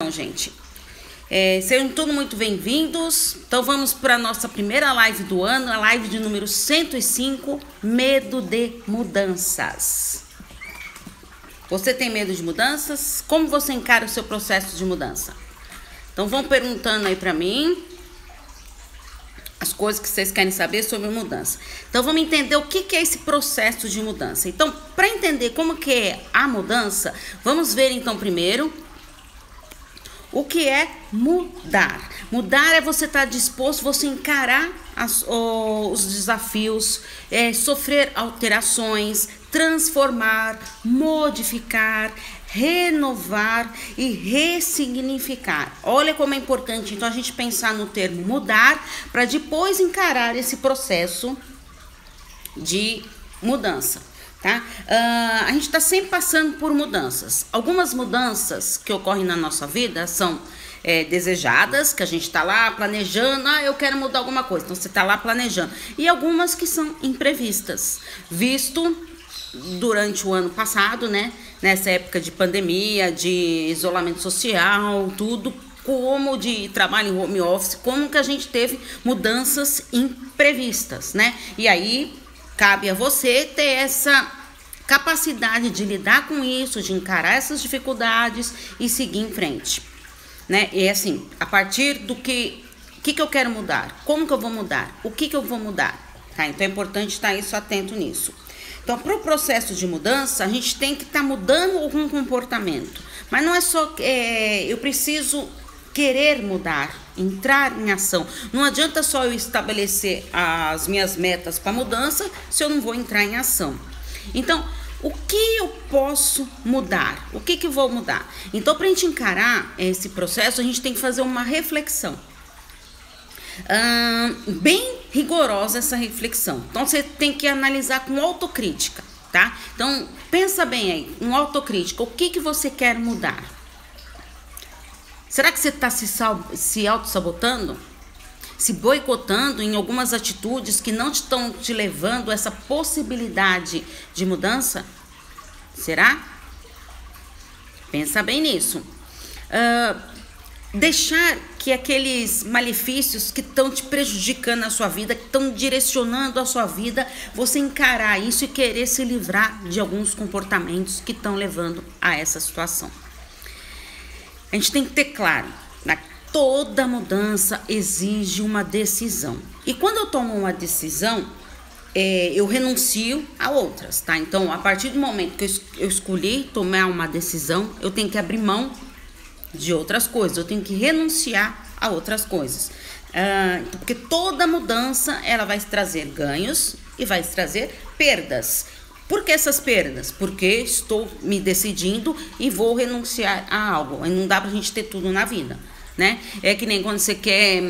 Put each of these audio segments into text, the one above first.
Então, gente, é, sejam todos muito bem-vindos. Então, vamos para a nossa primeira live do ano, a live de número 105, Medo de Mudanças. Você tem medo de mudanças? Como você encara o seu processo de mudança? Então, vão perguntando aí para mim as coisas que vocês querem saber sobre mudança. Então, vamos entender o que, que é esse processo de mudança. Então, para entender como que é a mudança, vamos ver então primeiro o que é mudar? Mudar é você estar tá disposto, você encarar as, os desafios, é, sofrer alterações, transformar, modificar, renovar e ressignificar. Olha como é importante então a gente pensar no termo mudar para depois encarar esse processo de mudança tá? Uh, a gente está sempre passando por mudanças. Algumas mudanças que ocorrem na nossa vida são é, desejadas, que a gente está lá planejando, ah, eu quero mudar alguma coisa, então você está lá planejando. E algumas que são imprevistas, visto durante o ano passado, né? Nessa época de pandemia, de isolamento social, tudo como de trabalho em home office, como que a gente teve mudanças imprevistas, né? E aí Cabe a você ter essa capacidade de lidar com isso, de encarar essas dificuldades e seguir em frente. Né? E assim, a partir do que que, que eu quero mudar, como que eu vou mudar, o que, que eu vou mudar. Tá? Então é importante estar isso atento nisso. Então, para o processo de mudança, a gente tem que estar tá mudando algum comportamento. Mas não é só é, eu preciso querer mudar, entrar em ação. Não adianta só eu estabelecer as minhas metas para mudança se eu não vou entrar em ação. Então, o que eu posso mudar? O que, que vou mudar? Então, para a gente encarar esse processo, a gente tem que fazer uma reflexão. Hum, bem rigorosa essa reflexão. Então, você tem que analisar com autocrítica, tá? Então, pensa bem aí, um autocrítica. O que, que você quer mudar? Será que você está se, se auto-sabotando? Se boicotando em algumas atitudes que não estão te levando a essa possibilidade de mudança? Será? Pensa bem nisso. Uh, deixar que aqueles malefícios que estão te prejudicando na sua vida, que estão direcionando a sua vida, você encarar isso e querer se livrar de alguns comportamentos que estão levando a essa situação. A gente tem que ter claro, né? toda mudança exige uma decisão. E quando eu tomo uma decisão, é, eu renuncio a outras, tá? Então, a partir do momento que eu, eu escolhi tomar uma decisão, eu tenho que abrir mão de outras coisas, eu tenho que renunciar a outras coisas. Ah, porque toda mudança ela vai trazer ganhos e vai trazer perdas. Por que essas perdas? Porque estou me decidindo e vou renunciar a algo. Não dá pra gente ter tudo na vida, né? É que nem quando você quer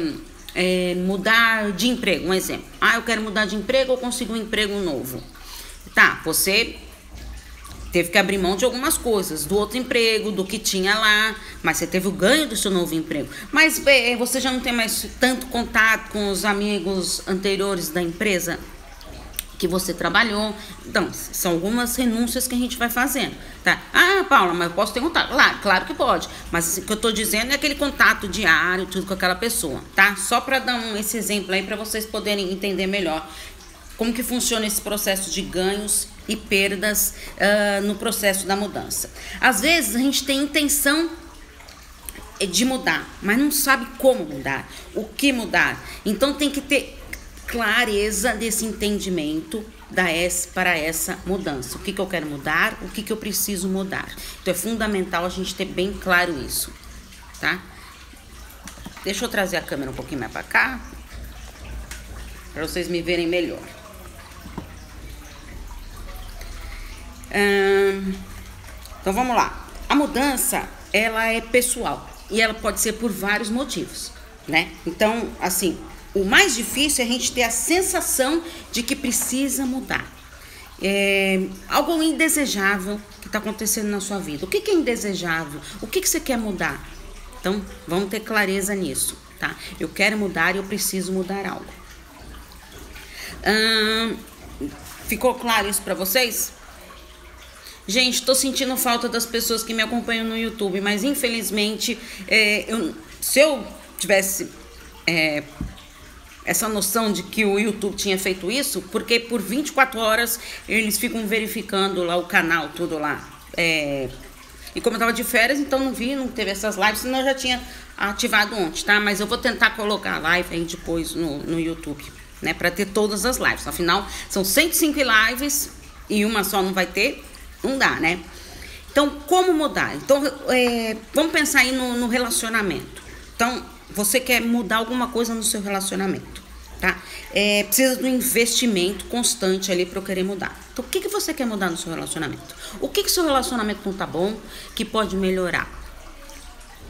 é, mudar de emprego, um exemplo. Ah, eu quero mudar de emprego ou consigo um emprego novo. Tá, você teve que abrir mão de algumas coisas, do outro emprego, do que tinha lá, mas você teve o ganho do seu novo emprego. Mas é, você já não tem mais tanto contato com os amigos anteriores da empresa que você trabalhou. Então, são algumas renúncias que a gente vai fazendo, tá? Ah, Paula, mas eu posso ter contato? Lá, claro que pode. Mas o que eu estou dizendo é aquele contato diário, tudo com aquela pessoa, tá? Só para dar um, esse exemplo aí para vocês poderem entender melhor como que funciona esse processo de ganhos e perdas uh, no processo da mudança. Às vezes a gente tem intenção de mudar, mas não sabe como mudar, o que mudar. Então tem que ter clareza desse entendimento da S para essa mudança. O que, que eu quero mudar, o que, que eu preciso mudar. Então é fundamental a gente ter bem claro isso, tá? Deixa eu trazer a câmera um pouquinho mais para cá, para vocês me verem melhor. Hum, então vamos lá. A mudança, ela é pessoal e ela pode ser por vários motivos, né? Então, assim, o mais difícil é a gente ter a sensação de que precisa mudar. É, algo indesejável que está acontecendo na sua vida. O que, que é indesejável? O que, que você quer mudar? Então, vamos ter clareza nisso, tá? Eu quero mudar e eu preciso mudar algo. Hum, ficou claro isso para vocês? Gente, tô sentindo falta das pessoas que me acompanham no YouTube, mas infelizmente, é, eu, se eu tivesse é, essa noção de que o YouTube tinha feito isso, porque por 24 horas eles ficam verificando lá o canal, tudo lá. É, e como eu tava de férias, então não vi, não teve essas lives, senão eu já tinha ativado ontem, tá? Mas eu vou tentar colocar a live aí depois no, no YouTube, né? Pra ter todas as lives. Afinal, são 105 lives e uma só não vai ter, não dá, né? Então, como mudar? Então, é, vamos pensar aí no, no relacionamento. Então, você quer mudar alguma coisa no seu relacionamento, tá? É, precisa de um investimento constante ali para eu querer mudar. Então, o que, que você quer mudar no seu relacionamento? O que que seu relacionamento não tá bom que pode melhorar?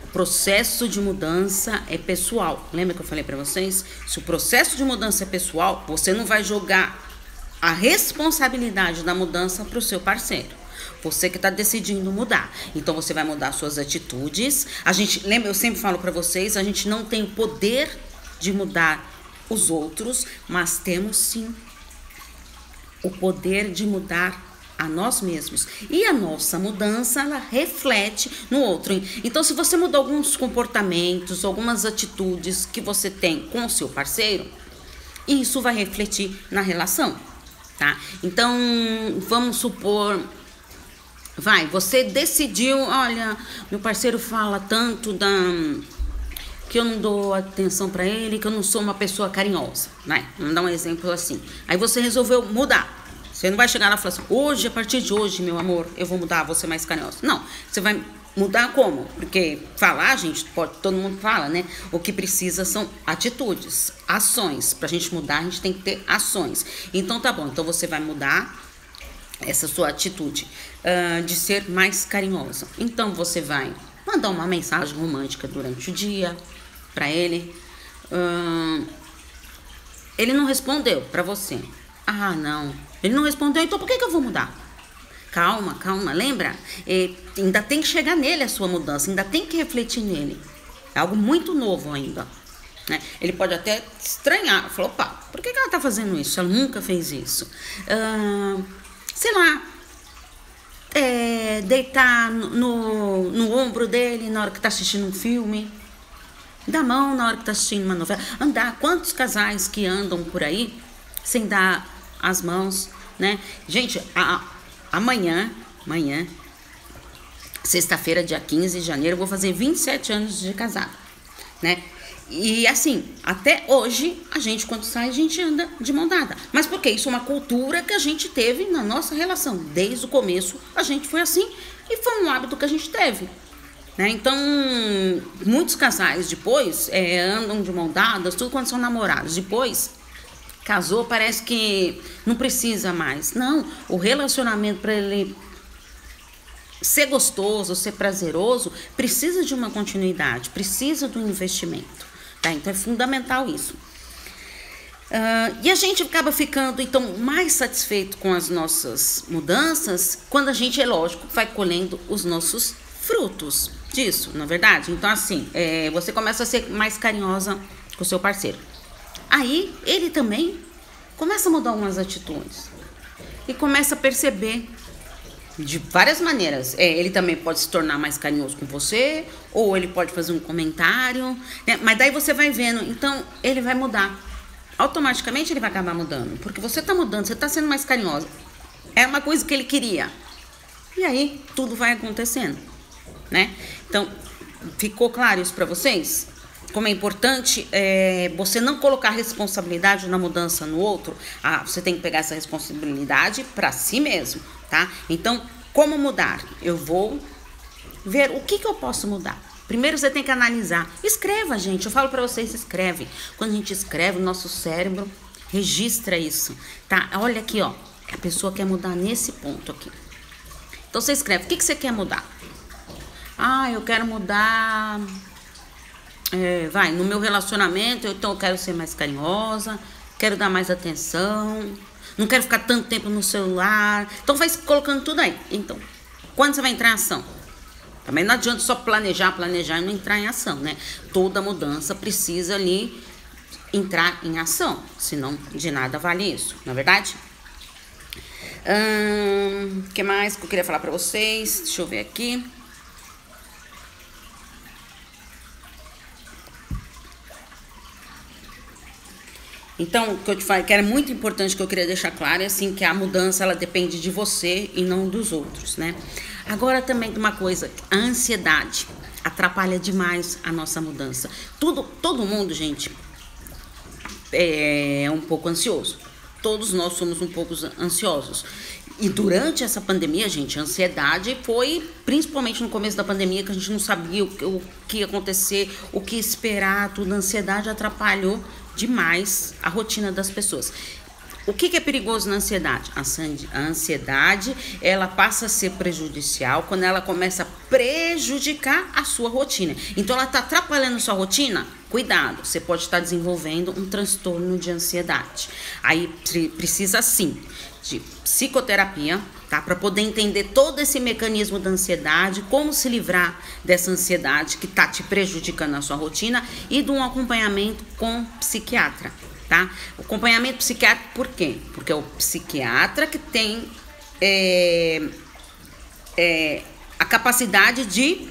O processo de mudança é pessoal. Lembra que eu falei para vocês? Se o processo de mudança é pessoal, você não vai jogar a responsabilidade da mudança para o seu parceiro. Você que está decidindo mudar. Então você vai mudar suas atitudes. A gente, lembra, eu sempre falo para vocês, a gente não tem o poder de mudar os outros, mas temos sim o poder de mudar a nós mesmos. E a nossa mudança, ela reflete no outro. Então, se você mudar alguns comportamentos, algumas atitudes que você tem com o seu parceiro, isso vai refletir na relação, tá? Então, vamos supor Vai, você decidiu, olha, meu parceiro fala tanto da que eu não dou atenção para ele, que eu não sou uma pessoa carinhosa, né? Vamos dar um exemplo assim. Aí você resolveu mudar. Você não vai chegar lá e falar assim: "Hoje, a partir de hoje, meu amor, eu vou mudar, vou ser mais carinhosa". Não, você vai mudar como? Porque falar, gente, pode, todo mundo fala, né? O que precisa são atitudes, ações. Pra gente mudar, a gente tem que ter ações. Então tá bom, então você vai mudar essa sua atitude uh, de ser mais carinhosa. Então você vai mandar uma mensagem romântica durante o dia para ele. Uh, ele não respondeu para você. Ah, não. Ele não respondeu, então por que, que eu vou mudar? Calma, calma, lembra? É, ainda tem que chegar nele a sua mudança, ainda tem que refletir nele. É algo muito novo ainda. Né? Ele pode até estranhar, falou, opa, por que, que ela está fazendo isso? Ela nunca fez isso. Uh, sei lá, é, deitar no, no ombro dele na hora que está assistindo um filme, dar mão na hora que está assistindo uma novela, andar. Quantos casais que andam por aí sem dar as mãos, né? Gente, a, amanhã, amanhã, sexta-feira, dia 15 de janeiro, eu vou fazer 27 anos de casado, né? E assim, até hoje, a gente, quando sai, a gente anda de mão dada. Mas porque isso é uma cultura que a gente teve na nossa relação. Desde o começo, a gente foi assim e foi um hábito que a gente teve. Né? Então, muitos casais depois é, andam de mão dadas, tudo quando são namorados. Depois, casou, parece que não precisa mais. Não, o relacionamento para ele ser gostoso, ser prazeroso, precisa de uma continuidade, precisa do investimento. Tá? Então é fundamental isso. Uh, e a gente acaba ficando então mais satisfeito com as nossas mudanças quando a gente, é lógico, vai colhendo os nossos frutos disso, na é verdade. Então, assim, é, você começa a ser mais carinhosa com o seu parceiro. Aí ele também começa a mudar umas atitudes e começa a perceber de várias maneiras. É, ele também pode se tornar mais carinhoso com você, ou ele pode fazer um comentário, né? mas daí você vai vendo, então ele vai mudar. Automaticamente ele vai acabar mudando, porque você está mudando, você está sendo mais carinhosa. É uma coisa que ele queria. E aí tudo vai acontecendo, né? Então, ficou claro isso para vocês? Como é importante é, você não colocar responsabilidade na mudança no outro. Ah, você tem que pegar essa responsabilidade para si mesmo tá? Então, como mudar? Eu vou ver o que, que eu posso mudar. Primeiro você tem que analisar. Escreva, gente. Eu falo para vocês, escreve. Quando a gente escreve, o nosso cérebro registra isso, tá? Olha aqui, ó. A pessoa quer mudar nesse ponto aqui. Então você escreve. O que, que você quer mudar? Ah, eu quero mudar. É, vai, no meu relacionamento, então eu quero ser mais carinhosa, quero dar mais atenção, não quero ficar tanto tempo no celular. Então vai colocando tudo aí. Então, quando você vai entrar em ação? Também não adianta só planejar, planejar e não entrar em ação, né? Toda mudança precisa ali entrar em ação, senão de nada vale isso, não é verdade? O que mais que eu queria falar para vocês? Deixa eu ver aqui. Então, o que eu te falei, que era muito importante que eu queria deixar claro é assim que a mudança ela depende de você e não dos outros, né? Agora também uma coisa, a ansiedade atrapalha demais a nossa mudança. Tudo, todo mundo, gente, é um pouco ansioso. Todos nós somos um pouco ansiosos. E durante essa pandemia, gente, a ansiedade foi principalmente no começo da pandemia que a gente não sabia o, o que ia acontecer, o que esperar, tudo. A ansiedade atrapalhou demais a rotina das pessoas. O que, que, é perigoso na ansiedade? A ansiedade ela passa a ser prejudicial quando ela começa a prejudicar a sua rotina. Então ela está atrapalhando sua rotina? Cuidado, você pode estar desenvolvendo um transtorno de ansiedade. Aí precisa sim de psicoterapia, tá? Para poder entender todo esse mecanismo da ansiedade, como se livrar dessa ansiedade que está te prejudicando na sua rotina e de um acompanhamento com psiquiatra, tá? O acompanhamento psiquiátrico por quê? Porque é o psiquiatra que tem é, é, a capacidade de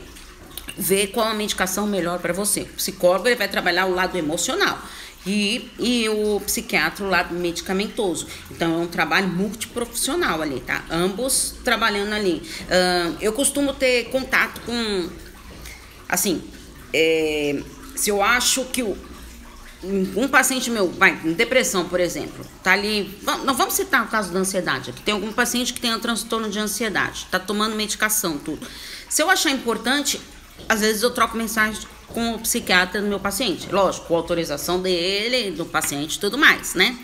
ver qual a medicação melhor para você. O psicólogo ele vai trabalhar o lado emocional e, e o psiquiatra o lado medicamentoso. Então é um trabalho multiprofissional ali, tá? Ambos trabalhando ali. Uh, eu costumo ter contato com, assim, é, se eu acho que o, um paciente meu, vai, em depressão, por exemplo, tá ali. Não vamos citar o caso da ansiedade aqui. Tem algum paciente que tem um transtorno de ansiedade, tá tomando medicação, tudo. Se eu achar importante, às vezes eu troco mensagem com o psiquiatra do meu paciente. Lógico, com autorização dele, do paciente e tudo mais, né?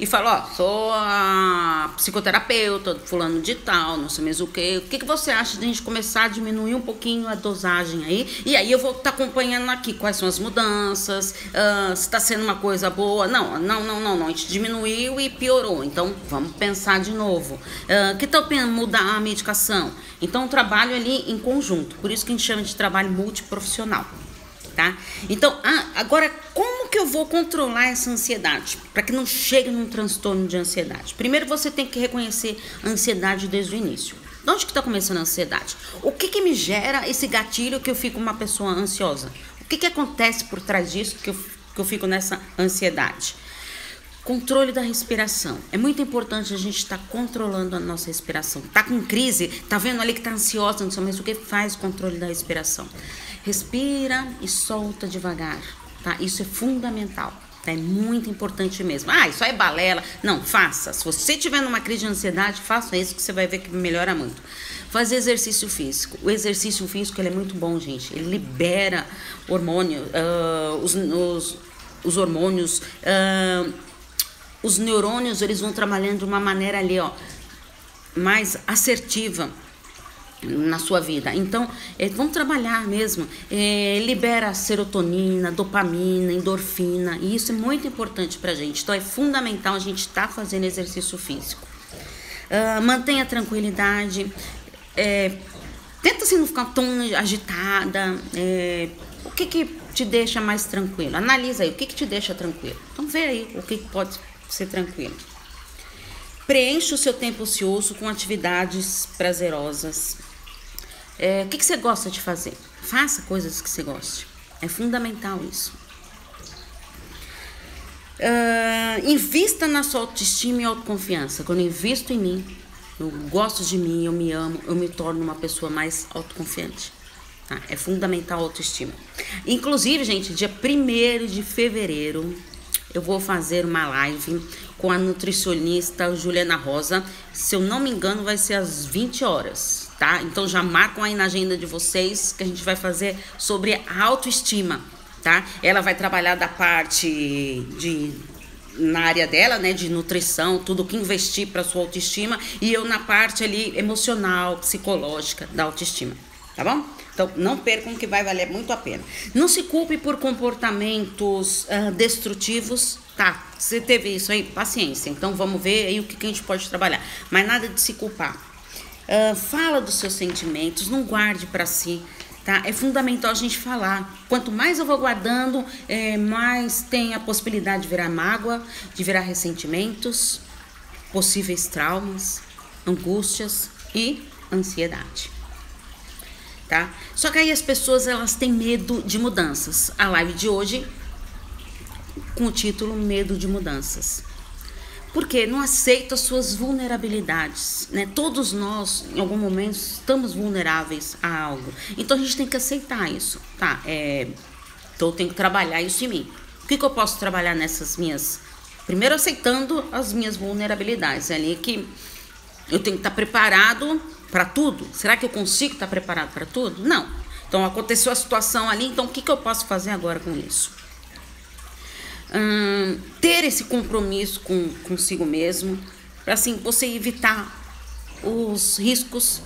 E falo, ó, sou a psicoterapeuta, fulano de tal, não sei mais o que. O que, que você acha de a gente começar a diminuir um pouquinho a dosagem aí? E aí eu vou estar tá acompanhando aqui quais são as mudanças, uh, se está sendo uma coisa boa. Não, não, não, não, não. A gente diminuiu e piorou. Então vamos pensar de novo. Uh, que tal mudar a medicação? Então, trabalho ali em conjunto. Por isso que a gente chama de trabalho multiprofissional tá? Então, ah, agora como que eu vou controlar essa ansiedade para que não chegue num transtorno de ansiedade? Primeiro você tem que reconhecer a ansiedade desde o início. De onde que está começando a ansiedade? O que que me gera esse gatilho que eu fico uma pessoa ansiosa? O que que acontece por trás disso que eu, que eu fico nessa ansiedade? Controle da respiração. É muito importante a gente estar tá controlando a nossa respiração. Tá com crise, tá vendo ali que tá ansiosa, não sei mais o que faz controle da respiração. Respira e solta devagar, tá? Isso é fundamental. Tá? É muito importante mesmo. Ah, isso é balela. Não, faça. Se você tiver numa crise de ansiedade, faça isso que você vai ver que melhora muito. Fazer exercício físico. O exercício físico ele é muito bom, gente. Ele libera hormônio, uh, os, os, os, hormônios, uh, os neurônios, eles vão trabalhando de uma maneira ali, ó, mais assertiva na sua vida. Então, é, vamos trabalhar mesmo. É, libera serotonina, dopamina, endorfina, e isso é muito importante para a gente. Então, é fundamental a gente estar tá fazendo exercício físico. Uh, mantenha a tranquilidade. É, tenta assim, não ficar tão agitada. É, o que, que te deixa mais tranquilo? Analisa aí, o que, que te deixa tranquilo? Então, vê aí o que, que pode ser tranquilo. Preencha o seu tempo ocioso com atividades prazerosas. É, o que, que você gosta de fazer? Faça coisas que você goste. É fundamental isso. Uh, invista na sua autoestima e autoconfiança. Quando eu invisto em mim, eu gosto de mim, eu me amo, eu me torno uma pessoa mais autoconfiante. Tá? É fundamental a autoestima. Inclusive, gente, dia 1 de fevereiro, eu vou fazer uma live com a nutricionista Juliana Rosa. Se eu não me engano, vai ser às 20 horas tá? Então já marcam aí na agenda de vocês que a gente vai fazer sobre autoestima, tá? Ela vai trabalhar da parte de na área dela, né, de nutrição, tudo que investir para sua autoestima e eu na parte ali emocional, psicológica da autoestima, tá bom? Então não percam que vai valer muito a pena. Não se culpe por comportamentos uh, destrutivos, tá? Você teve isso aí, paciência. Então vamos ver aí o que, que a gente pode trabalhar. Mas nada de se culpar Uh, fala dos seus sentimentos, não guarde para si. Tá? É fundamental a gente falar. Quanto mais eu vou guardando, é, mais tem a possibilidade de virar mágoa, de virar ressentimentos, possíveis traumas. angústias e ansiedade. Tá? Só que aí as pessoas elas têm medo de mudanças. A live de hoje com o título Medo de Mudanças. Porque não aceita as suas vulnerabilidades, né? Todos nós, em algum momento, estamos vulneráveis a algo. Então a gente tem que aceitar isso, tá? É, então eu tenho que trabalhar isso em mim. O que, que eu posso trabalhar nessas minhas Primeiro aceitando as minhas vulnerabilidades, é ali que eu tenho que estar preparado para tudo. Será que eu consigo estar preparado para tudo? Não. Então aconteceu a situação ali, então o que, que eu posso fazer agora com isso? Hum, ter esse compromisso com consigo mesmo, para assim você evitar os riscos,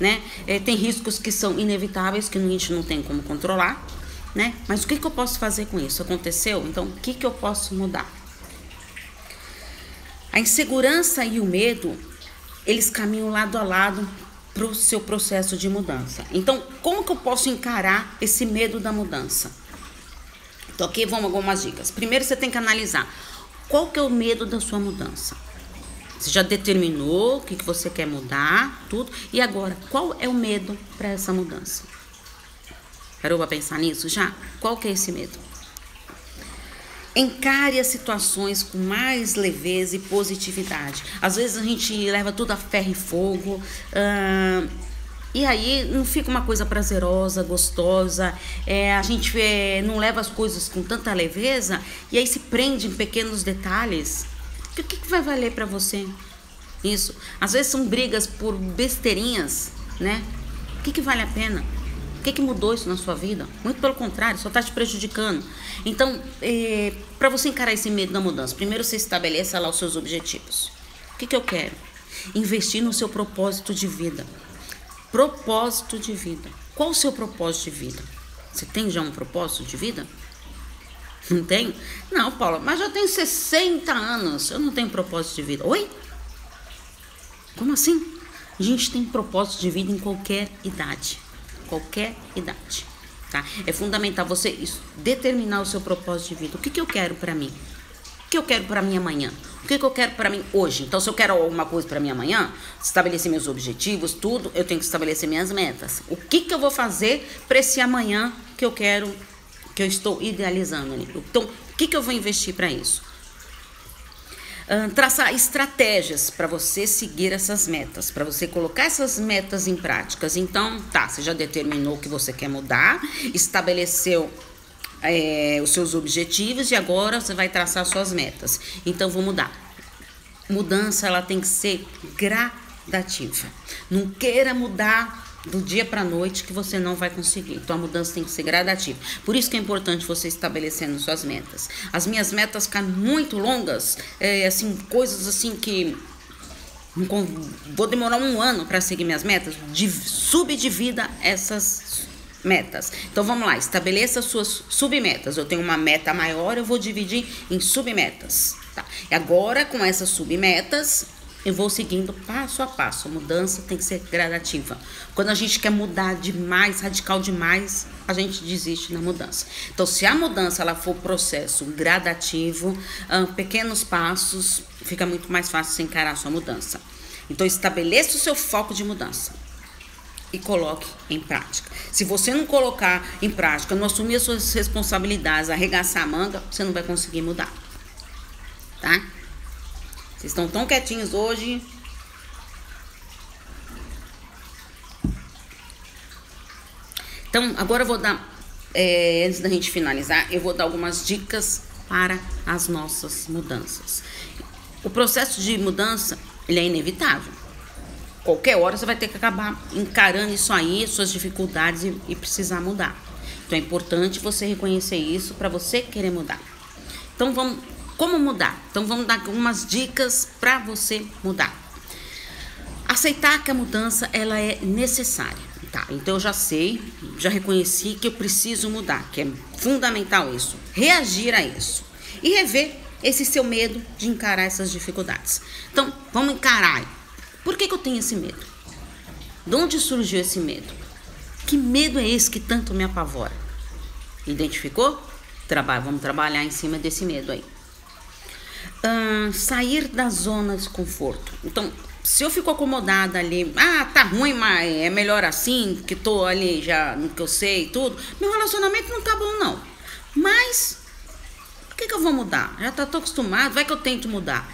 né? É, tem riscos que são inevitáveis que a gente não tem como controlar, né? Mas o que, que eu posso fazer com isso? Aconteceu, então o que, que eu posso mudar? A insegurança e o medo, eles caminham lado a lado para o seu processo de mudança. Então, como que eu posso encarar esse medo da mudança? Então, aqui vão algumas dicas. Primeiro, você tem que analisar qual que é o medo da sua mudança. Você já determinou o que, que você quer mudar, tudo. E agora, qual é o medo para essa mudança? Parou para pensar nisso já? Qual que é esse medo? Encare as situações com mais leveza e positividade. Às vezes a gente leva tudo a ferro e fogo. Uh, e aí não fica uma coisa prazerosa, gostosa. É, a gente é, não leva as coisas com tanta leveza e aí se prende em pequenos detalhes. O que, que vai valer para você? Isso. Às vezes são brigas por besteirinhas, né? O que, que vale a pena? O que, que mudou isso na sua vida? Muito pelo contrário, só está te prejudicando. Então, é, para você encarar esse medo da mudança, primeiro você estabeleça lá os seus objetivos. O que, que eu quero? Investir no seu propósito de vida. Propósito de vida. Qual o seu propósito de vida? Você tem já um propósito de vida? Não tem? Não, Paula, mas já tenho 60 anos. Eu não tenho propósito de vida. Oi? Como assim? A gente tem propósito de vida em qualquer idade qualquer idade. Tá? É fundamental você determinar o seu propósito de vida. O que, que eu quero para mim? Que eu quero para mim amanhã? O que, que eu quero para mim hoje? Então, se eu quero alguma coisa para mim amanhã, estabelecer meus objetivos, tudo, eu tenho que estabelecer minhas metas. O que, que eu vou fazer para esse amanhã que eu quero, que eu estou idealizando ali? Então, o que, que eu vou investir para isso? traçar estratégias para você seguir essas metas, para você colocar essas metas em práticas. Então, tá, você já determinou o que você quer mudar, estabeleceu é, os seus objetivos e agora você vai traçar suas metas. Então, vou mudar. Mudança, ela tem que ser gradativa. Não queira mudar do dia para a noite que você não vai conseguir. Então a mudança tem que ser gradativa. Por isso que é importante você estabelecendo suas metas. As minhas metas ficam muito longas, é, assim, coisas assim que vou demorar um ano para seguir minhas metas, de, subdivida essas metas. Então vamos lá, estabeleça suas submetas. Eu tenho uma meta maior, eu vou dividir em submetas. Tá? E agora com essas submetas, eu vou seguindo passo a passo. A mudança tem que ser gradativa. Quando a gente quer mudar demais, radical demais, a gente desiste na mudança. Então, se a mudança ela for processo gradativo, pequenos passos, fica muito mais fácil você encarar a sua mudança. Então, estabeleça o seu foco de mudança e coloque em prática. Se você não colocar em prática, não assumir as suas responsabilidades, arregaçar a manga, você não vai conseguir mudar. Tá? Vocês estão tão quietinhos hoje. Então, agora eu vou dar, é, antes da gente finalizar, eu vou dar algumas dicas para as nossas mudanças. O processo de mudança, ele é inevitável. Qualquer hora você vai ter que acabar encarando isso aí, suas dificuldades e, e precisar mudar. Então é importante você reconhecer isso para você querer mudar. Então vamos como mudar? Então vamos dar algumas dicas para você mudar. Aceitar que a mudança ela é necessária. Tá, então eu já sei, já reconheci que eu preciso mudar, que é fundamental isso. Reagir a isso e rever esse seu medo de encarar essas dificuldades. Então, vamos encarar. Por que, que eu tenho esse medo? De onde surgiu esse medo? Que medo é esse que tanto me apavora? Identificou? Trabalha, vamos trabalhar em cima desse medo aí sair da zona de conforto. Então, se eu fico acomodada ali, ah, tá ruim, mas é melhor assim, que tô ali já no que eu sei e tudo, meu relacionamento não tá bom, não. Mas, por que, que eu vou mudar? Já tá, tô acostumado, vai que eu tento mudar,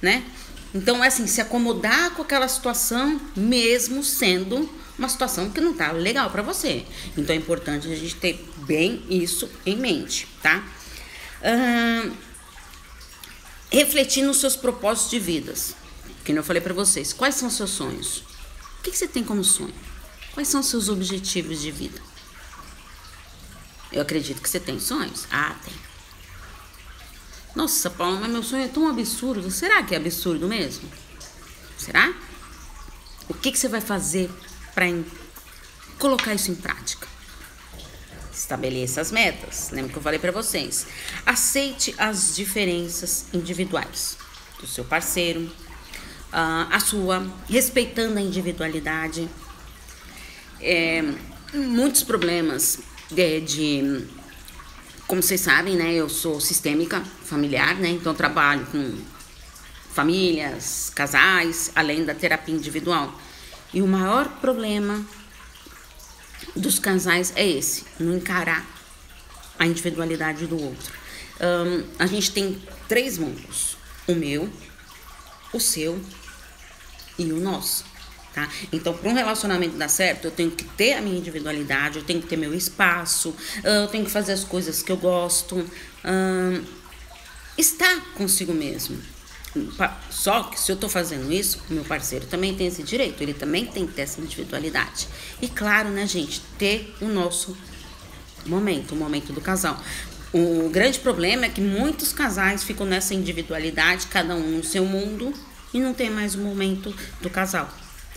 né? Então, é assim, se acomodar com aquela situação, mesmo sendo uma situação que não tá legal para você. Então, é importante a gente ter bem isso em mente, tá? Refletir nos seus propósitos de vidas. Que eu falei para vocês, quais são os seus sonhos? O que, que você tem como sonho? Quais são os seus objetivos de vida? Eu acredito que você tem sonhos. Ah, tem. Nossa, Paulo, mas meu sonho é tão absurdo. Será que é absurdo mesmo? Será? O que, que você vai fazer para colocar isso em prática? Estabeleça as metas. Lembra que eu falei para vocês? Aceite as diferenças individuais do seu parceiro, uh, a sua, respeitando a individualidade. É, muitos problemas de, de, como vocês sabem, né, eu sou sistêmica familiar, né, então trabalho com famílias, casais, além da terapia individual. E o maior problema dos casais é esse, não encarar a individualidade do outro. Um, a gente tem três mundos: o meu, o seu e o nosso. Tá? Então, para um relacionamento dar certo, eu tenho que ter a minha individualidade, eu tenho que ter meu espaço, eu tenho que fazer as coisas que eu gosto, hum, estar consigo mesmo. Só que se eu estou fazendo isso, meu parceiro também tem esse direito, ele também tem que ter essa individualidade. E claro, né, gente, ter o nosso momento, o momento do casal. O grande problema é que muitos casais ficam nessa individualidade, cada um no seu mundo, e não tem mais o momento do casal.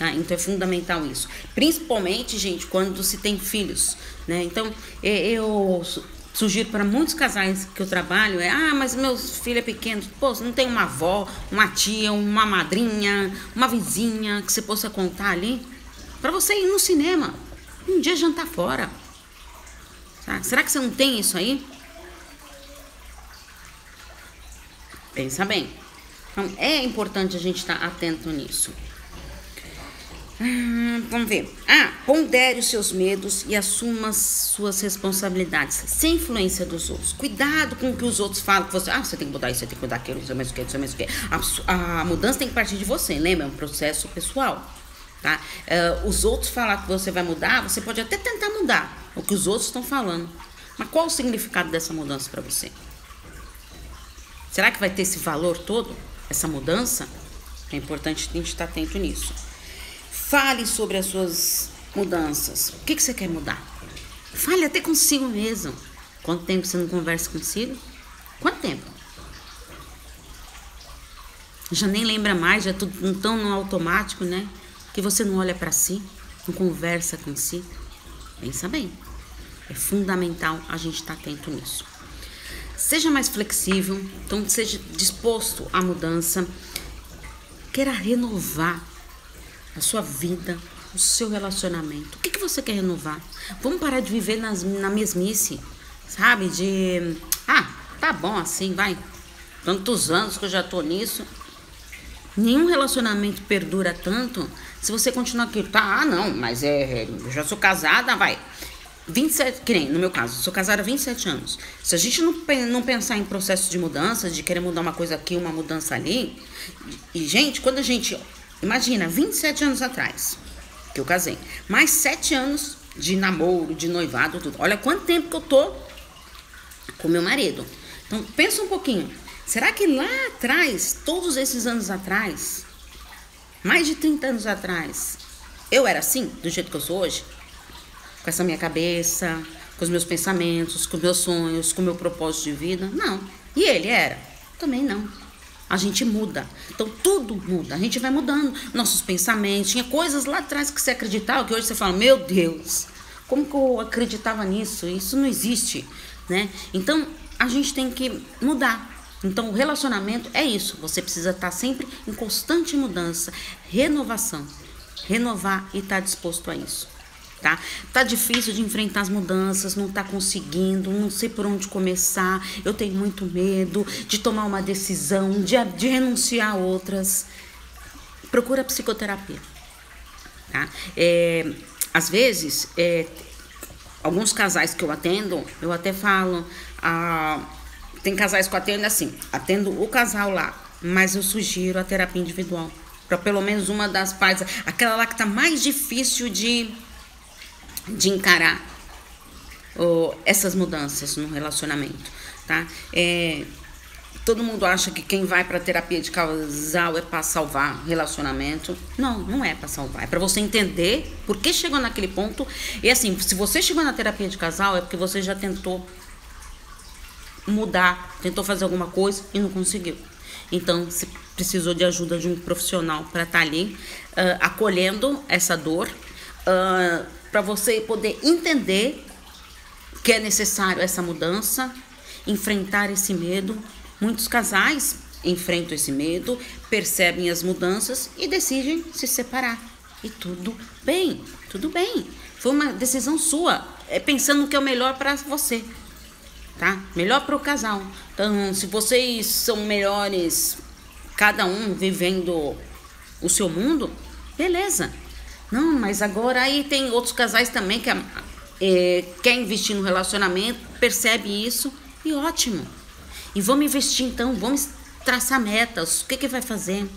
Tá? Então é fundamental isso. Principalmente, gente, quando se tem filhos. Né? Então eu sugiro para muitos casais que eu trabalho é ah mas meu filho é pequeno pô você não tem uma avó uma tia uma madrinha uma vizinha que você possa contar ali para você ir no cinema um dia jantar fora tá? será que você não tem isso aí pensa bem então, é importante a gente estar tá atento nisso. Ah, vamos ver. Ah, pondere os seus medos e assuma as suas responsabilidades, sem influência dos outros. Cuidado com o que os outros falam. Que você, ah, você tem que mudar isso, você tem que mudar aquilo, isso mesmo que, isso mesmo que. A, a mudança tem que partir de você, lembra? É um processo pessoal. Tá? Uh, os outros falar que você vai mudar, você pode até tentar mudar o que os outros estão falando. Mas qual o significado dessa mudança para você? Será que vai ter esse valor todo? essa mudança, é importante a gente estar atento nisso. Fale sobre as suas mudanças. O que, que você quer mudar? Fale até consigo mesmo. Quanto tempo você não conversa consigo? Quanto tempo? Já nem lembra mais, já é tudo tão no automático, né? Que você não olha para si, não conversa com si. Pensa bem. É fundamental a gente estar atento nisso. Seja mais flexível, então seja disposto à mudança. Queira renovar a sua vida, o seu relacionamento. O que, que você quer renovar? Vamos parar de viver nas, na mesmice, sabe? De, ah, tá bom assim, vai. Tantos anos que eu já tô nisso. Nenhum relacionamento perdura tanto se você continuar aqui. Tá, ah, não, mas é, eu já sou casada, vai. 27, que nem no meu caso, sou casada há 27 anos. Se a gente não, não pensar em processo de mudança, de querer mudar uma coisa aqui, uma mudança ali. E, gente, quando a gente. Imagina, 27 anos atrás que eu casei, mais 7 anos de namoro, de noivado, tudo. Olha quanto tempo que eu tô com meu marido. Então, pensa um pouquinho. Será que lá atrás, todos esses anos atrás, mais de 30 anos atrás, eu era assim, do jeito que eu sou hoje? com essa minha cabeça, com os meus pensamentos, com meus sonhos, com o meu propósito de vida. Não. E ele era? Também não. A gente muda. Então tudo muda. A gente vai mudando nossos pensamentos. Tinha coisas lá atrás que você acreditava que hoje você fala: "Meu Deus, como que eu acreditava nisso? Isso não existe", né? Então a gente tem que mudar. Então o relacionamento é isso. Você precisa estar sempre em constante mudança, renovação. Renovar e estar disposto a isso tá? Tá difícil de enfrentar as mudanças, não tá conseguindo, não sei por onde começar, eu tenho muito medo de tomar uma decisão, de, de renunciar a outras. procura psicoterapia. Tá? É, às vezes, é, alguns casais que eu atendo, eu até falo, ah, tem casais que eu atendo assim, atendo o casal lá, mas eu sugiro a terapia individual. Para pelo menos uma das partes, aquela lá que tá mais difícil de, de encarar oh, essas mudanças no relacionamento, tá? É, todo mundo acha que quem vai para terapia de casal é para salvar relacionamento. Não, não é para salvar. É para você entender por que chegou naquele ponto. E assim, se você chegou na terapia de casal é porque você já tentou mudar, tentou fazer alguma coisa e não conseguiu. Então, você precisou de ajuda de um profissional para estar tá ali uh, acolhendo essa dor, uh, para você poder entender que é necessário essa mudança, enfrentar esse medo Muitos casais enfrentam esse medo, percebem as mudanças e decidem se separar. E tudo bem, tudo bem. Foi uma decisão sua, é pensando que é o melhor para você, tá? Melhor para o casal. Então, se vocês são melhores, cada um vivendo o seu mundo, beleza. Não, mas agora aí tem outros casais também que é, quer investir no relacionamento, percebe isso e ótimo. E vamos investir então, vamos traçar metas, o que que vai fazer.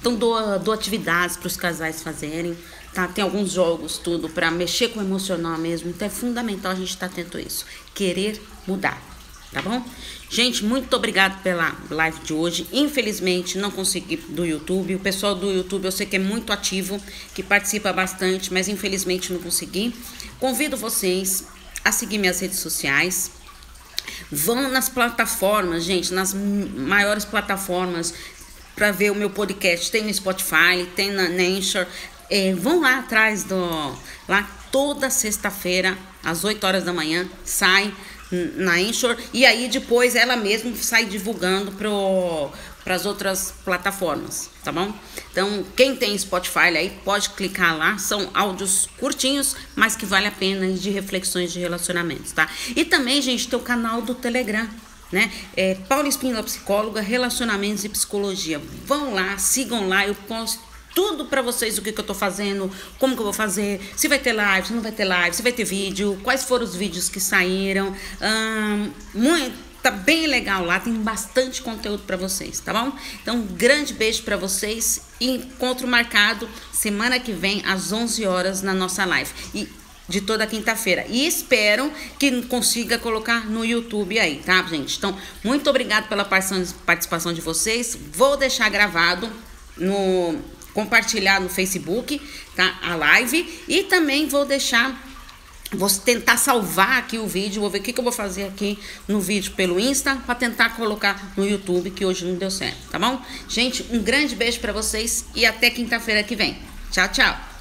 Então dou, dou atividades para os casais fazerem, tá? Tem alguns jogos, tudo, para mexer com o emocional mesmo. Então é fundamental a gente estar tá atento a isso. Querer mudar, tá bom? Gente, muito obrigado pela live de hoje. Infelizmente não consegui do YouTube. O pessoal do YouTube eu sei que é muito ativo, que participa bastante, mas infelizmente não consegui. Convido vocês a seguir minhas redes sociais Vão nas plataformas, gente, nas maiores plataformas para ver o meu podcast. Tem no Spotify, tem na Nature. É, vão lá atrás do. Lá toda sexta-feira, às 8 horas da manhã, sai na Anchor e aí depois ela mesma sai divulgando para as outras plataformas, tá bom? Então, quem tem Spotify aí pode clicar lá, são áudios curtinhos, mas que vale a pena de reflexões de relacionamentos, tá? E também, gente, tem o canal do Telegram, né? É Paula Espíndola Psicóloga, Relacionamentos e Psicologia. Vão lá, sigam lá, eu posto tudo para vocês o que, que eu tô fazendo, como que eu vou fazer, se vai ter live, se não vai ter live, se vai ter vídeo, quais foram os vídeos que saíram, hum, muito Tá bem legal lá, tem bastante conteúdo para vocês, tá bom? Então, um grande beijo para vocês e encontro marcado semana que vem às 11 horas na nossa live. E de toda quinta-feira. E espero que consiga colocar no YouTube aí, tá, gente? Então, muito obrigado pela participação de vocês. Vou deixar gravado no compartilhar no Facebook, tá? A live e também vou deixar Vou tentar salvar aqui o vídeo, vou ver o que, que eu vou fazer aqui no vídeo pelo Insta para tentar colocar no YouTube, que hoje não deu certo, tá bom? Gente, um grande beijo para vocês e até quinta-feira que vem. Tchau, tchau.